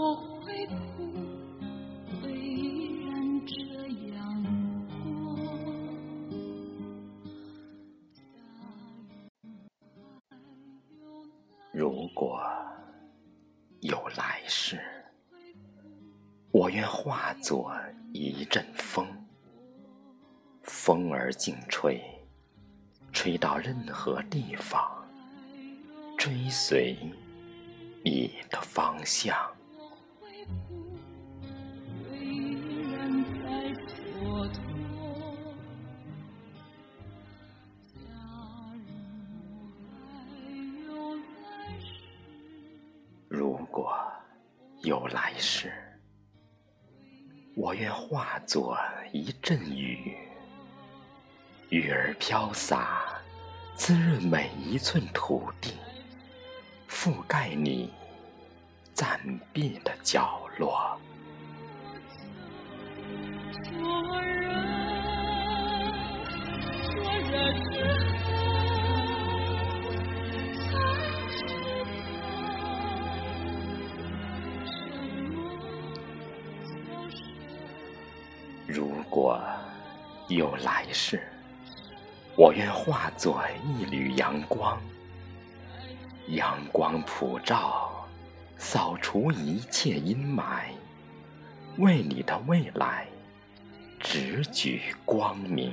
我？如果有来世，我愿化作一阵风，风儿尽吹，吹到任何地方，追随你的方向。有来世，我愿化作一阵雨，雨儿飘洒，滋润每一寸土地，覆盖你暂避的角落。如果有来世，我愿化作一缕阳光，阳光普照，扫除一切阴霾，为你的未来直举光明。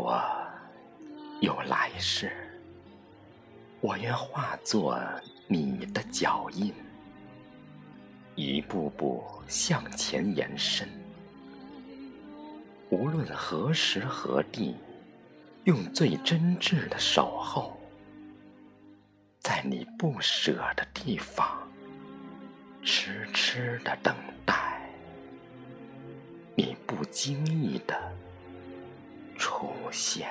果有来世，我愿化作你的脚印，一步步向前延伸。无论何时何地，用最真挚的守候，在你不舍的地方，痴痴的等待，你不经意的。出现。